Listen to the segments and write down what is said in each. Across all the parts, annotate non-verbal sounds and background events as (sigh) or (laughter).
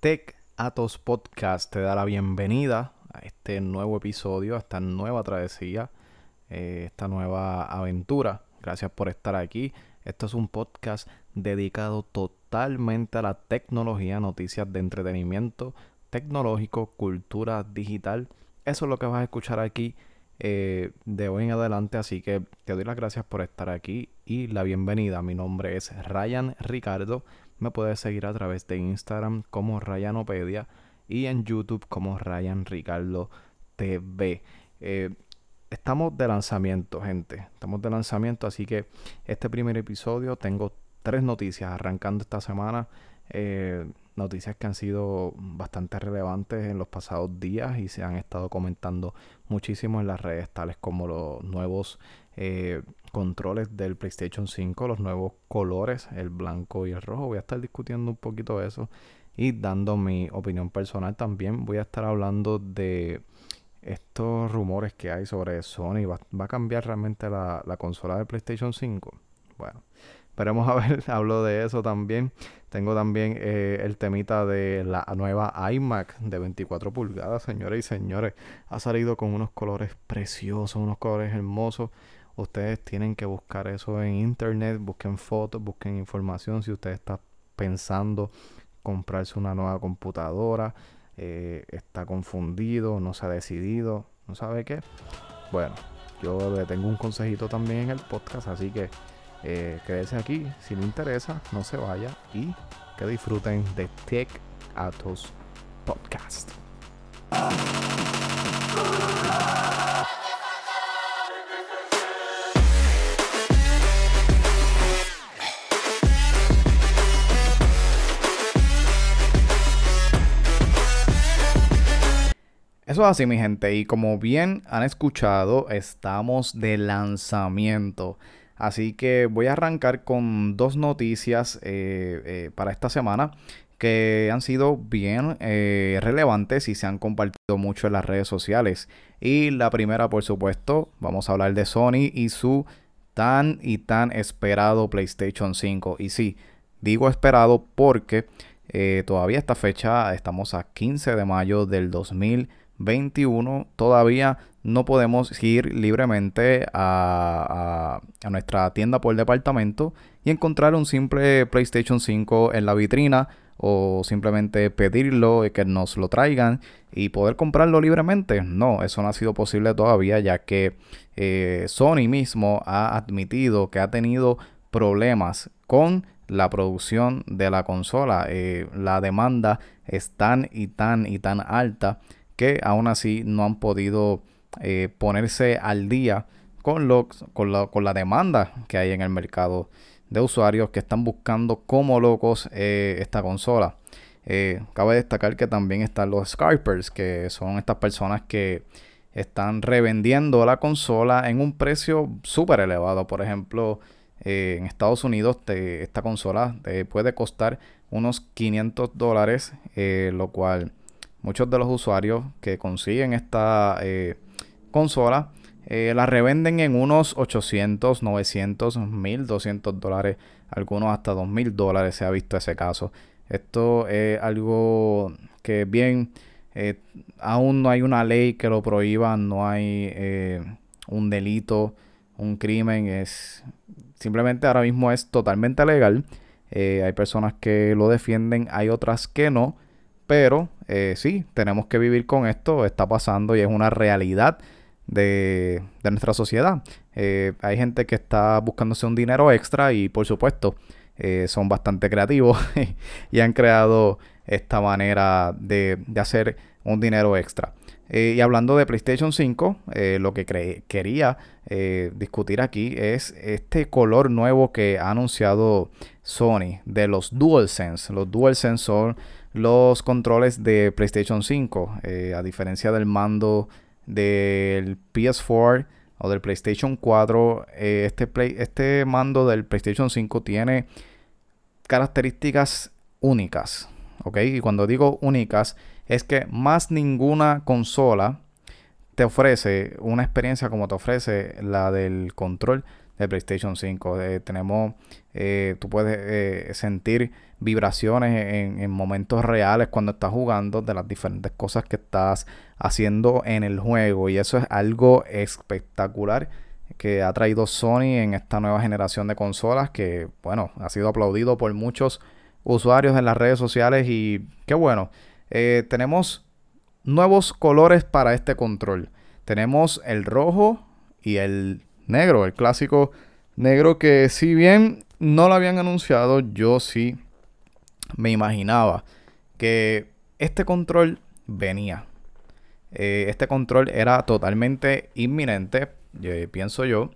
Tech Atos Podcast te da la bienvenida a este nuevo episodio, a esta nueva travesía, eh, esta nueva aventura. Gracias por estar aquí. Esto es un podcast dedicado totalmente a la tecnología, noticias de entretenimiento tecnológico, cultura digital. Eso es lo que vas a escuchar aquí eh, de hoy en adelante. Así que te doy las gracias por estar aquí y la bienvenida. Mi nombre es Ryan Ricardo. Me puedes seguir a través de Instagram como Ryanopedia y en YouTube como Ryan Ricardo TV. Eh, estamos de lanzamiento, gente. Estamos de lanzamiento, así que este primer episodio tengo tres noticias arrancando esta semana. Eh, noticias que han sido bastante relevantes en los pasados días y se han estado comentando muchísimo en las redes, tales como los nuevos eh, controles del PlayStation 5, los nuevos colores, el blanco y el rojo. Voy a estar discutiendo un poquito eso y dando mi opinión personal también. Voy a estar hablando de estos rumores que hay sobre Sony. ¿Va, a cambiar realmente la, la consola de PlayStation 5? Bueno, Esperemos a ver, (laughs) hablo de eso también. Tengo también eh, el temita de la nueva iMac de 24 pulgadas, señores y señores. Ha salido con unos colores preciosos, unos colores hermosos. Ustedes tienen que buscar eso en internet, busquen fotos, busquen información. Si usted está pensando comprarse una nueva computadora, eh, está confundido, no se ha decidido, no sabe qué. Bueno, yo le tengo un consejito también en el podcast, así que eh, quédese aquí. Si le interesa, no se vaya y que disfruten de Tech Atos Podcast. Eso es así, mi gente. Y como bien han escuchado, estamos de lanzamiento. Así que voy a arrancar con dos noticias eh, eh, para esta semana que han sido bien eh, relevantes y se han compartido mucho en las redes sociales. Y la primera, por supuesto, vamos a hablar de Sony y su tan y tan esperado PlayStation 5. Y sí, digo esperado porque todavía esta fecha, estamos a 15 de mayo del 2021, todavía no podemos ir libremente a, nuestra tienda por departamento y encontrar un simple PlayStation 5 en la vitrina o simplemente pedirlo y que nos lo traigan y poder comprarlo libremente. No, eso no ha sido posible todavía ya que eh, Sony mismo ha admitido que ha tenido problemas con la producción de la consola. Eh, la demanda es tan y tan y tan alta que aún así no han podido eh, ponerse al día con, lo, con, la, con la demanda que hay en el mercado de usuarios que están buscando como locos eh, esta consola. Eh, cabe destacar que también están los scalpers, que son estas personas que están revendiendo la consola en un precio súper elevado. Por ejemplo, en Estados Unidos esta consola puede costar unos 500 dólares, lo cual muchos de los usuarios que consiguen esta consola eh, la revenden en unos 800, 900, 1200 dólares, algunos hasta 2000 dólares se ha visto ese caso. Esto es algo que bien, eh, aún no hay una ley que lo prohíba, no hay eh, un delito, un crimen, es simplemente ahora mismo es totalmente legal. hay personas que lo defienden, hay otras que no, pero sí, tenemos que vivir con esto, está pasando y es una realidad de, nuestra sociedad. Eh, hay gente que está buscándose un dinero extra y por supuesto eh, son bastante creativos (laughs) y han creado esta manera de, hacer un dinero extra. Eh, y hablando de PlayStation 5, lo que quería discutir aquí es este color nuevo que ha anunciado Sony de los DualSense. Los DualSense son los controles de PlayStation 5, a diferencia del mando del PS4 o del PlayStation 4, eh, este, play, este mando del PlayStation 5 tiene características únicas. ¿Ok? Y cuando digo únicas, es que más ninguna consola te ofrece una experiencia como te ofrece la del control de PlayStation 5. Eh, tenemos, eh, tú puedes eh, sentir vibraciones en, momentos reales cuando estás jugando de las diferentes cosas que estás haciendo en el juego. Y eso es algo espectacular que ha traído Sony en esta nueva generación de consolas que, bueno, ha sido aplaudido por muchos usuarios en las redes sociales y qué bueno. tenemos nuevos colores para este control. Tenemos el rojo y el negro, el clásico negro que si bien no lo habían anunciado, yo sí me imaginaba que este control venía. Eh, este control era totalmente inminente, pienso yo.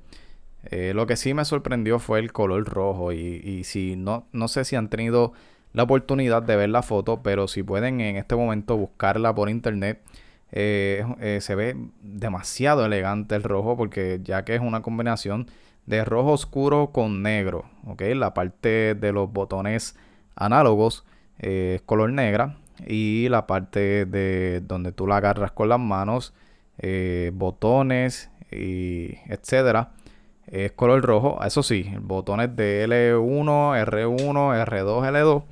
Eh, lo que sí me sorprendió fue el color rojo y, y, si no, no sé si han tenido la oportunidad de ver la foto, pero si pueden en este momento buscarla por internet, eh, eh, se ve demasiado elegante el rojo porque ya que es una combinación de rojo oscuro con negro, ¿ok? La parte de los botones análogos eh, es color negra y la parte de donde tú la agarras con las manos, botones y etcétera, es color rojo. Eso sí, botones de L1, R1, R2, L2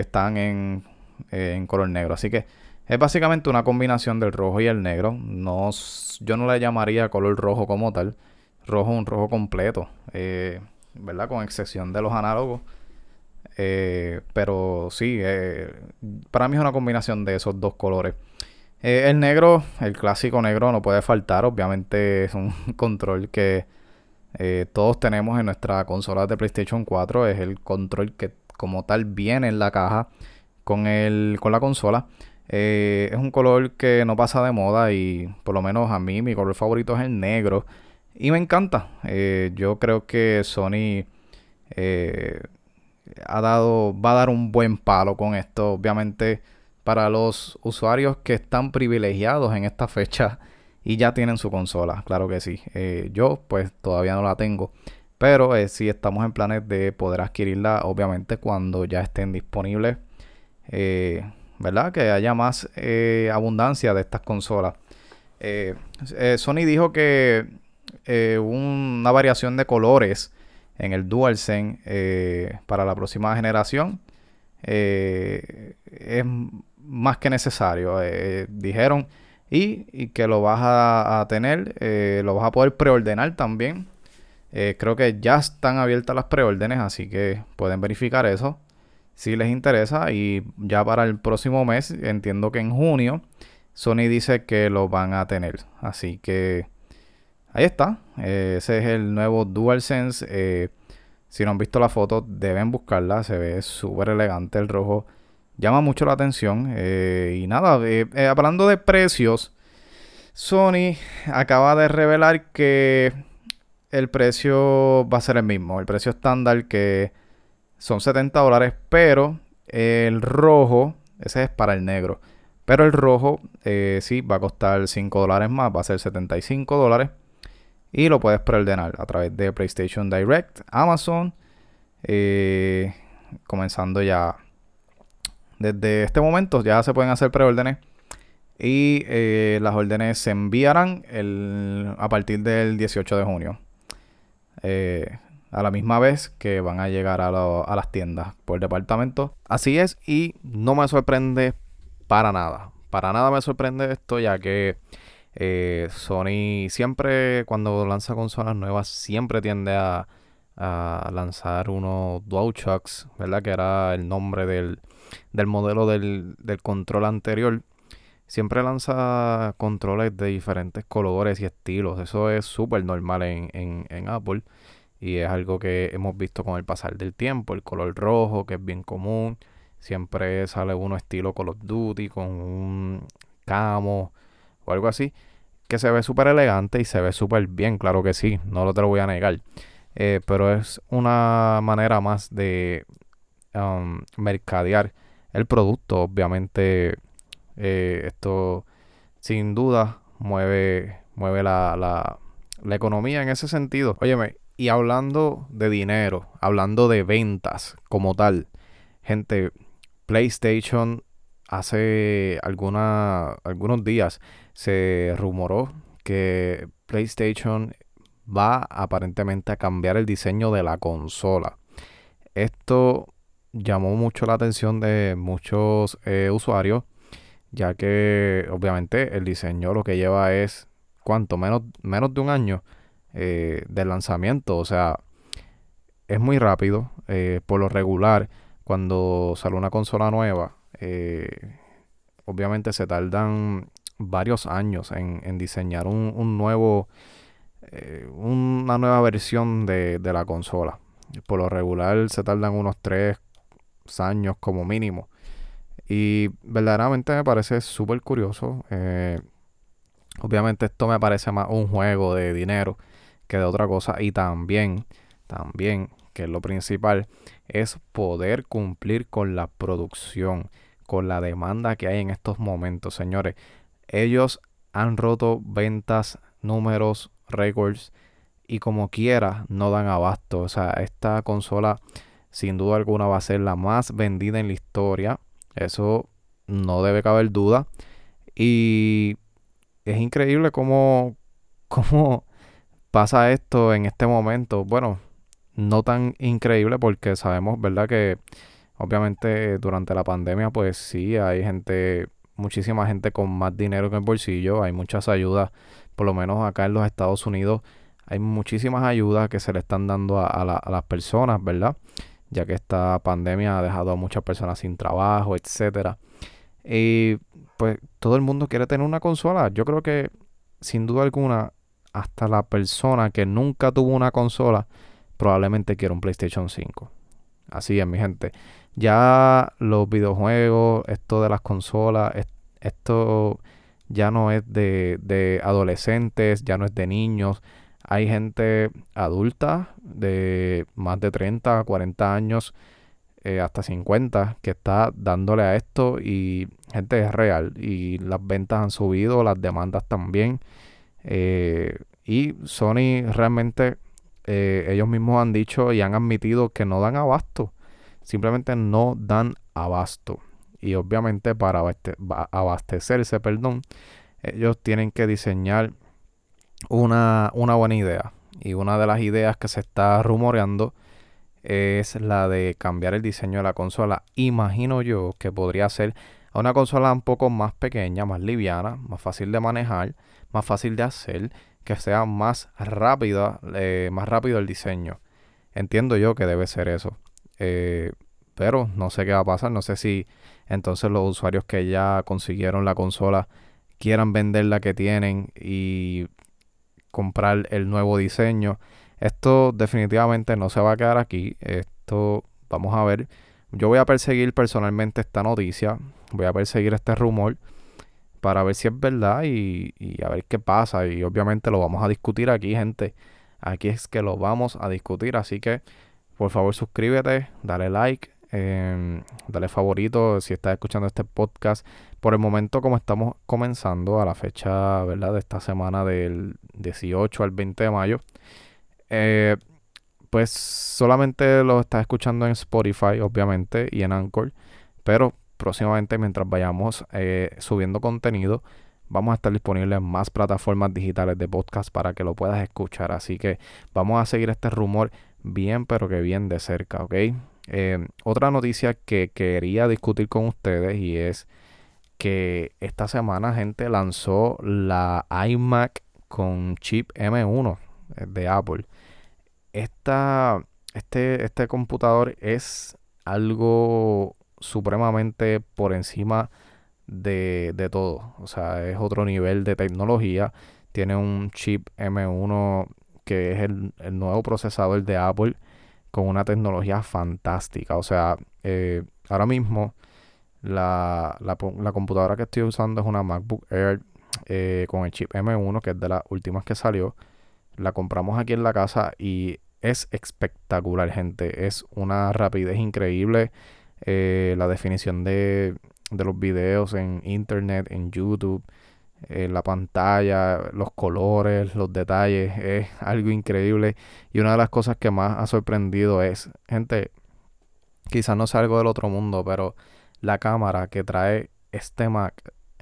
están en, en color negro. Así que es básicamente una combinación del rojo y el negro. No, yo no le llamaría color rojo como tal. Rojo, un rojo completo. Eh, ¿Verdad? Con excepción de los análogos. Eh, pero sí, eh, para mí es una combinación de esos dos colores. el negro, el clásico negro, no puede faltar. Obviamente (laughs) es un control que todos tenemos en nuestra consola de PlayStation 4. Es el control que como tal viene en la caja con, el, con la consola. Eh, es un color que no pasa de moda y por lo menos a mí mi color favorito es el negro. Y me encanta. Eh, yo creo que Sony eh, ha dado, va a dar un buen palo con esto. Obviamente para los usuarios que están privilegiados en esta fecha (laughs) y ya tienen su consola. Claro que sí. yo pues todavía no la tengo. Pero sí estamos en planes de poder adquirirla obviamente cuando ya estén disponibles. ¿Verdad? Que haya más eh, abundancia de estas consolas. Eh, eh, Sony dijo que una variación de colores en el DualSense para la próxima generación es más que necesario. dijeron y, que lo vas a, a tener, lo vas a poder preordenar también. creo que ya están abiertas las preórdenes, así que pueden verificar eso si les interesa. Y ya para el próximo mes, entiendo que en junio, Sony dice que lo van a tener. Así que ahí está. Eh, ese es el nuevo DualSense. Eh, si no han visto la foto, deben buscarla. Se ve súper elegante el rojo. Llama mucho la atención. Eh, y nada, hablando de precios, Sony acaba de revelar que el precio va a ser el mismo. El precio estándar que son 70 dólares, pero el rojo, ese es para el negro. Pero el rojo eh, sí va a costar 5 dólares más, va a ser 75 dólares. Y lo puedes preordenar a través de PlayStation Direct, Amazon. Eh, comenzando ya. Desde este momento ya se pueden hacer preórdenes. Y eh, las órdenes se enviarán a partir del 18 de junio. A la misma vez que van a llegar a, las tiendas por departamento. Así es y no me sorprende para nada. Para nada me sorprende esto ya que eh, Sony siempre cuando lanza consolas nuevas siempre tiende a, lanzar unos DualShocks, ¿verdad? Que era el nombre del, modelo del, control anterior. Siempre lanza controles de diferentes colores y estilos. Eso es súper normal en, en Apple. Y es algo que hemos visto con el pasar del tiempo. El color rojo, que es bien común. Siempre sale uno estilo Call of Duty con un camo o algo así. Que se ve súper elegante y se ve súper bien, claro que sí. No lo te lo voy a negar. Eh, pero es una manera más de um, mercadear el producto. Obviamente, eh, esto sin duda mueve, mueve la, la, la economía en ese sentido. Óyeme, y hablando de dinero, hablando de ventas como tal, gente, PlayStation hace alguna, algunos días se rumoró que PlayStation va aparentemente a cambiar el diseño de la consola. Esto llamó mucho la atención de muchos eh, usuarios, ya que obviamente el diseño lo que lleva es, ¿cuánto? Menos, menos de un año eh, de lanzamiento. O sea, es muy rápido. Eh, por lo regular, cuando sale una consola nueva, obviamente se tardan varios años en, diseñar un, nuevo, una nueva versión de, la consola. Por lo regular se tardan unos 3, años como mínimo. Y verdaderamente me parece súper curioso. Eh, obviamente esto me parece más un juego de dinero que de otra cosa. Y también, también, que es lo principal, es poder cumplir con la producción, con la demanda que hay en estos momentos, señores. Ellos han roto ventas, números, récords y como quiera no dan abasto. O sea, esta consola sin duda alguna va a ser la más vendida en la historia. Eso no debe caber duda. Y es increíble cómo, (laughs) cómo pasa esto en este momento. Bueno, no tan increíble porque sabemos, ¿verdad? Que obviamente durante la pandemia, pues sí, hay gente, muchísima gente con más dinero en el bolsillo. Hay muchas ayudas, por lo menos acá en los Estados Unidos. Hay muchísimas ayudas que se le están dando a, a las personas, ¿verdad? ya que esta pandemia ha dejado a muchas personas sin trabajo, etcétera. Y pues todo el mundo quiere tener una consola. Yo creo que sin duda alguna hasta la persona que nunca tuvo una consola probablemente quiera un PlayStation 5. Así es, mi gente. Ya los videojuegos, esto de las consolas, esto ya no es de, de adolescentes, ya no es de niños hay gente adulta de más de 30, 40 años, eh, hasta 50, que está dándole a esto y gente es real. Y las ventas han subido, las demandas también. Eh, y Sony realmente, eh, ellos mismos han dicho y han admitido que no dan abasto. Simplemente no dan abasto. Y obviamente para abastecerse, perdón, ellos tienen que diseñar una, una buena idea. Y una de las ideas que se está rumoreando es la de cambiar el diseño de la consola. Imagino yo que podría ser una consola un poco más pequeña, más liviana, más fácil de manejar, más fácil de hacer, que sea más rápida, eh, más rápido el diseño. Entiendo yo que debe ser eso. Eh, pero no sé qué va a pasar. No sé si entonces los usuarios que ya consiguieron la consola quieran vender la que tienen y comprar el nuevo diseño. Esto definitivamente no se va a quedar aquí. Esto vamos a ver. Yo voy a perseguir personalmente esta noticia. Voy a perseguir este rumor para ver si es verdad y, a ver qué pasa. Y obviamente lo vamos a discutir aquí, gente. Aquí es que lo vamos a discutir. Así que por favor suscríbete, dale like, eh, dale favorito si estás escuchando este podcast por el momento, como estamos comenzando a la fecha, ¿verdad? De esta semana del 18 al 20 de mayo, eh, pues solamente lo estás escuchando en Spotify, obviamente, y en Anchor. Pero próximamente, mientras vayamos eh, subiendo contenido, vamos a estar disponibles en más plataformas digitales de podcast para que lo puedas escuchar. Así que vamos a seguir este rumor bien, pero que bien de cerca, ¿ok? Eh, otra noticia que quería discutir con ustedes y es que esta semana gente lanzó la iMac con chip M1 eh, de Apple. Esta, este, este computador es algo supremamente por encima de, de, todo. O sea, es otro nivel de tecnología. Tiene un chip M1 que es el, nuevo procesador de Apple con una tecnología fantástica. O sea, eh, ahora mismo la, la, computadora que estoy usando es una MacBook Air eh, con el chip M1, que es de las últimas que salió. La compramos aquí en la casa y es espectacular, gente. Es una rapidez increíble. Eh, la definición de, de, los videos en internet, en YouTube, en la pantalla, los colores, los detalles, es algo increíble. Y una de las cosas que más ha sorprendido es, gente, quizás no sea algo del otro mundo, pero la cámara que trae este Mac,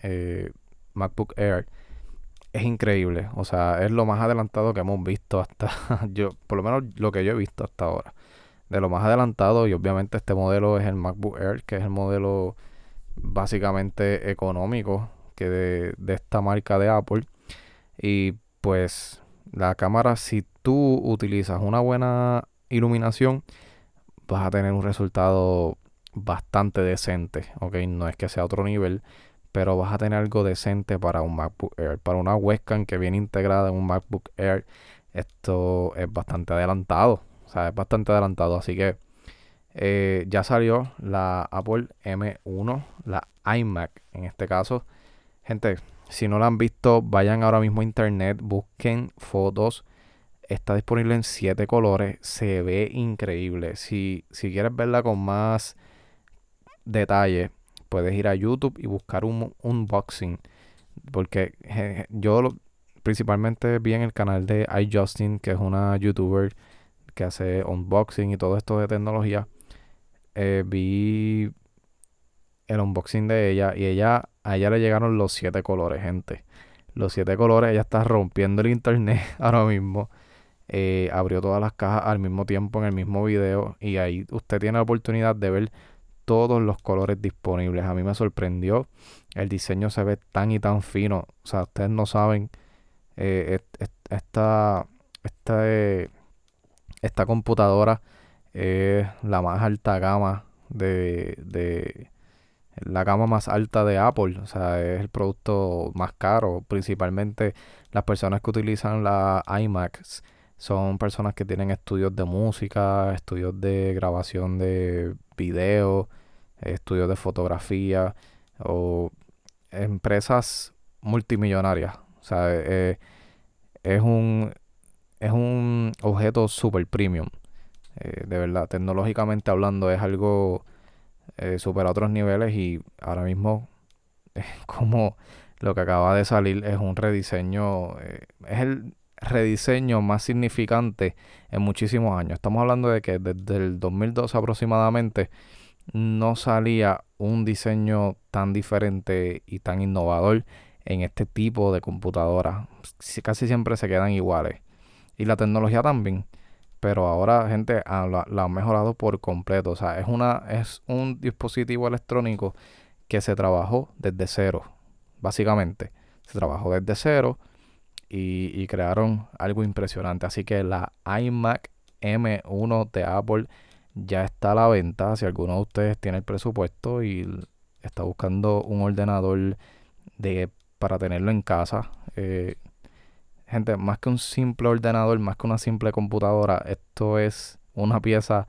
eh, MacBook Air, es increíble. O sea, es lo más adelantado que hemos visto hasta (laughs) yo, por lo menos lo que yo he visto hasta ahora. De lo más adelantado, y obviamente este modelo es el MacBook Air, que es el modelo básicamente económico que de, de esta marca de Apple. Y pues la cámara, si tú utilizas una buena iluminación, vas a tener un resultado bastante decente. Ok, no es que sea otro nivel, pero vas a tener algo decente para un MacBook Air. Para una webcam que viene integrada en un MacBook Air, esto es bastante adelantado. O sea, es bastante adelantado. Así que eh, ya salió la Apple M1, la iMac en este caso. Gente, si no la han visto, vayan ahora mismo a internet, busquen fotos. Está disponible en 7 colores. Se ve increíble. Si, si quieres verla con más detalle, puedes ir a YouTube y buscar un unboxing. Porque yo principalmente vi en el canal de iJustin, que es una youtuber que hace unboxing y todo esto de tecnología. Eh, vi el unboxing de ella y ella a ella le llegaron los siete colores, gente. Los siete colores, ella está rompiendo el internet (laughs) ahora mismo. Eh, abrió todas las cajas al mismo tiempo en el mismo video y ahí usted tiene la oportunidad de ver todos los colores disponibles. A mí me sorprendió. El diseño se ve tan y tan fino. O sea, ustedes no saben. Eh, esta, esta, esta computadora es la más alta gama de, de la gama más alta de Apple. O sea, es el producto más caro. Principalmente las personas que utilizan la iMac son personas que tienen estudios de música, estudios de grabación de video, estudios de fotografía o empresas multimillonarias. O sea, eh, es un es un objeto super premium. Eh, de verdad, tecnológicamente hablando, es algo eh, super a otros niveles y ahora mismo (laughs) es como lo que acaba de salir es un rediseño, es el rediseño más significante en muchísimos años. Estamos hablando de que desde el 2012 aproximadamente no salía un diseño tan diferente y tan innovador en este tipo de computadoras. Casi siempre se quedan iguales. Y la tecnología también. Pero ahora, gente, ah, la, la han mejorado por completo. O sea, es, una, es un dispositivo electrónico que se trabajó desde cero. Básicamente. Se trabajó desde cero y, y crearon algo impresionante. Así que la iMac M1 de Apple ya está a la venta. Si alguno de ustedes tiene el presupuesto y está buscando un ordenador de, para tenerlo en casa. Eh, gente, más que un simple ordenador, más que una simple computadora, esto es una pieza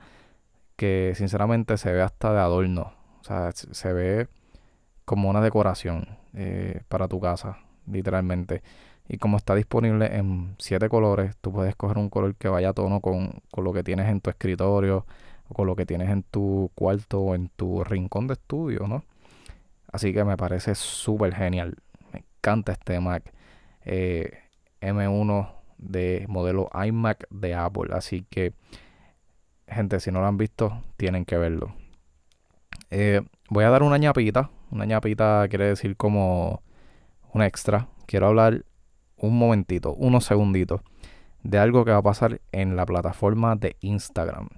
que sinceramente se ve hasta de adorno. O sea, se ve como una decoración eh, para tu casa, literalmente. Y como está disponible en siete colores, tú puedes coger un color que vaya a tono con, con lo que tienes en tu escritorio con lo que tienes en tu cuarto o en tu rincón de estudio, ¿no? Así que me parece súper genial. Me encanta este Mac eh, M1 de modelo iMac de Apple. Así que, gente, si no lo han visto, tienen que verlo. Eh, voy a dar una ñapita. Una ñapita quiere decir como un extra. Quiero hablar un momentito, unos segunditos, de algo que va a pasar en la plataforma de Instagram.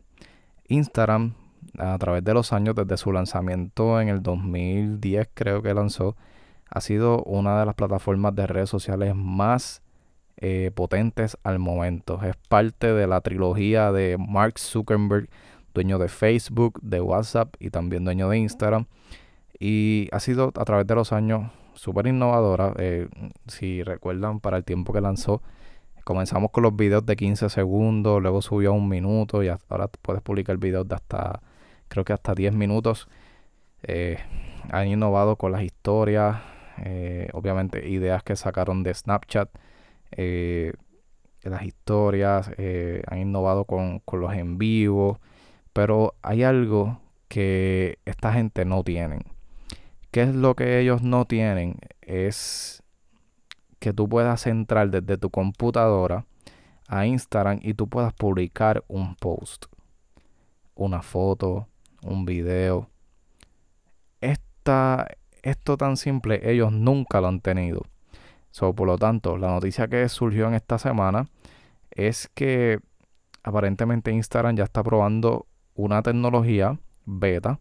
Instagram, a través de los años, desde su lanzamiento en el 2010 creo que lanzó, ha sido una de las plataformas de redes sociales más eh, potentes al momento. Es parte de la trilogía de Mark Zuckerberg, dueño de Facebook, de WhatsApp y también dueño de Instagram. Y ha sido a través de los años súper innovadora. Eh, si recuerdan, para el tiempo que lanzó, Comenzamos con los videos de 15 segundos, luego subió a un minuto y ahora puedes publicar videos de hasta, creo que hasta 10 minutos. Eh, han innovado con las historias, obviamente ideas que sacaron de Snapchat, eh, las historias, han innovado con, con los en vivo, pero hay algo que esta gente no tienen. ¿Qué es lo que ellos no tienen? Es que tú puedas entrar desde tu computadora a Instagram y tú puedas publicar un post, una foto, un video. Esta, esto tan simple ellos nunca lo han tenido. So, por lo tanto, la noticia que surgió en esta semana es que aparentemente Instagram ya está probando una tecnología beta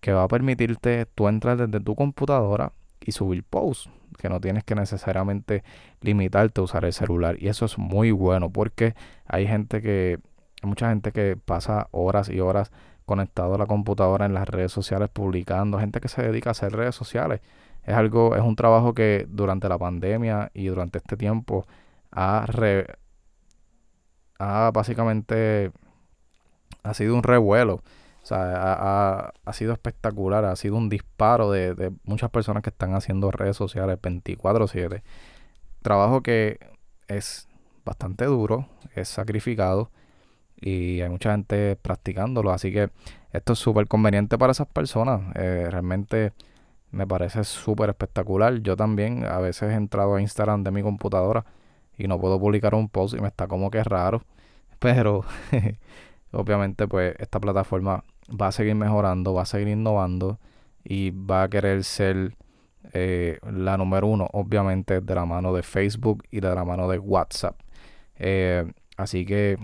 que va a permitirte tú entrar desde tu computadora y subir posts, que no tienes que necesariamente limitarte a usar el celular. Y eso es muy bueno porque hay gente que, hay mucha gente que pasa horas y horas conectado a la computadora en las redes sociales publicando, gente que se dedica a hacer redes sociales. Es algo, es un trabajo que durante la pandemia y durante este tiempo ha, ha básicamente ha sido un revuelo. O sea, ha, sido espectacular, ha sido un disparo de, de muchas personas que están haciendo redes sociales 24/7. Trabajo que es bastante duro, es sacrificado y hay mucha gente practicándolo. Así que esto es súper conveniente para esas personas. Eh, realmente me parece súper espectacular. Yo también a veces he entrado a Instagram de mi computadora y no puedo publicar un post y me está como que raro. (laughs) Pero (laughs) obviamente pues esta plataforma va a seguir mejorando, va a seguir innovando y va a querer ser eh, la número uno, obviamente, de la mano de Facebook y de la mano de WhatsApp. Eh, así que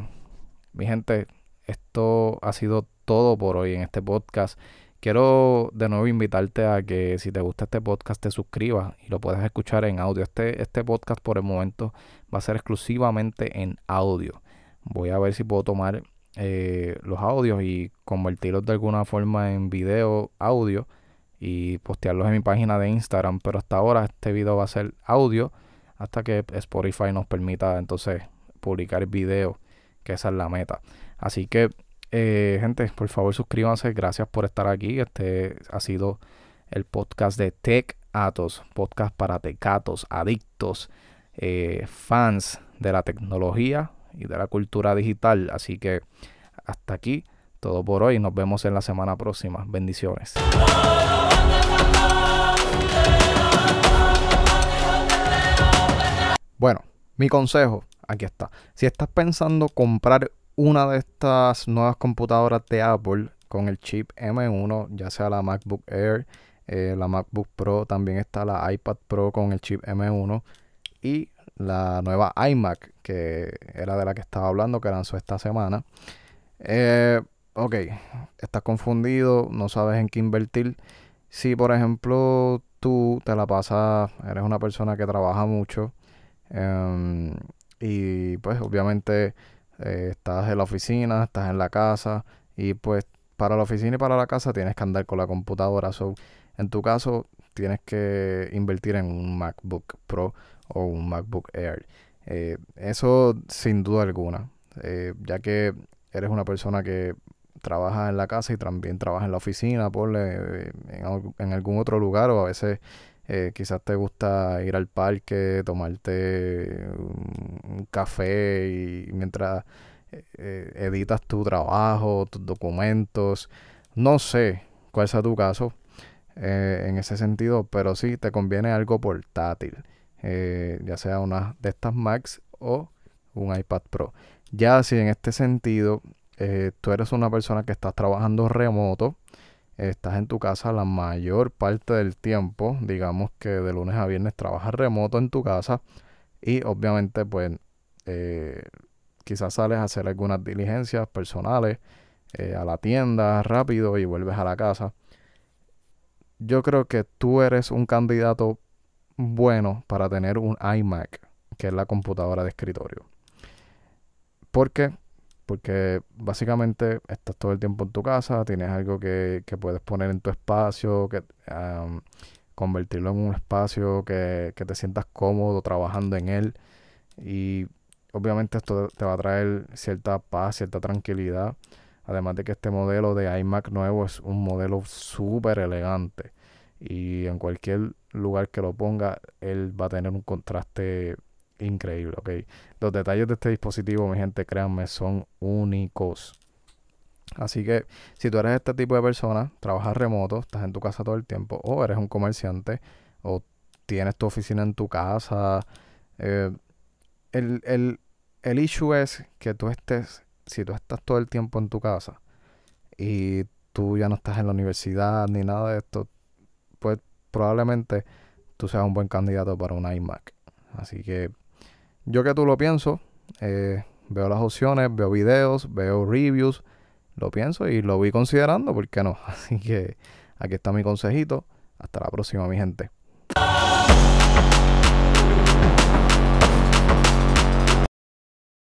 mi gente, esto ha sido todo por hoy en este podcast. Quiero de nuevo invitarte a que si te gusta este podcast te suscribas y lo puedes escuchar en audio. Este, este podcast por el momento va a ser exclusivamente en audio. Voy a ver si puedo tomar eh, los audios y convertirlos de alguna forma en video, audio y postearlos en mi página de Instagram. Pero hasta ahora este video va a ser audio hasta que Spotify nos permita entonces publicar video que esa es la meta. Así que, eh, gente, por favor suscríbanse. Gracias por estar aquí. Este ha sido el podcast de Tech Atos, podcast para tecatos, adictos, eh, fans de la tecnología y de la cultura digital. Así que hasta aquí todo por hoy. Nos vemos en la semana próxima. Bendiciones. Bueno, mi consejo aquí está. Si estás pensando comprar una de estas nuevas computadoras de Apple con el chip M1, ya sea la MacBook Air, eh, la MacBook Pro, también está la iPad Pro con el chip M1 y la nueva iMac, que era de la que estaba hablando, que lanzó esta semana. Eh, ok, estás confundido, no sabes en qué invertir. Si, por ejemplo, tú te la pasas, eres una persona que trabaja mucho, em, y pues obviamente eh, estás en la oficina, estás en la casa y pues para la oficina y para la casa tienes que andar con la computadora. So, en tu caso tienes que invertir en un MacBook Pro o un MacBook Air. Eh, eso sin duda alguna, eh, ya que eres una persona que trabaja en la casa y también trabaja en la oficina, por en, en algún otro lugar o a veces eh, quizás te gusta ir al parque, tomarte un, café y mientras eh, eh, editas tu trabajo, tus documentos. No sé cuál sea tu caso en ese sentido, pero sí te conviene algo portátil, ya sea una de estas Macs o un iPad Pro. Ya si en este sentido tú eres una persona que estás trabajando remoto, estás en tu casa la mayor parte del tiempo, digamos que de lunes a viernes trabajas remoto en tu casa y obviamente pues eh, quizás sales a hacer algunas diligencias personales eh, a la tienda rápido y vuelves a la casa. Yo creo que tú eres un candidato bueno para tener un iMac, que es la computadora de escritorio. ¿Por qué? Porque básicamente estás todo el tiempo en tu casa, tienes algo que, puedes poner en tu espacio, que convertirlo en un espacio que, te sientas cómodo trabajando en él y obviamente esto te va a traer cierta paz, cierta tranquilidad. Además de que este modelo de iMac nuevo es un modelo súper elegante y en cualquier lugar que lo ponga, él va a tener un contraste increíble, ¿ok? Los detalles de este dispositivo, mi gente, créanme, son únicos. Así que si tú eres este tipo de persona, trabajas remoto, estás en tu casa todo el tiempo, o eres un comerciante, o tienes tu oficina en tu casa, eh, el, el, el issue es que tú estés, si tú estás todo el tiempo en tu casa y tú ya no estás en la universidad ni nada de esto, pues probablemente tú seas un buen candidato para un iMac. Así que yo que tú lo pienso, eh, veo las opciones, veo videos, veo reviews, lo pienso y lo voy considerando, ¿por qué no? (laughs) Así que aquí está mi consejito. Hasta la próxima, mi gente.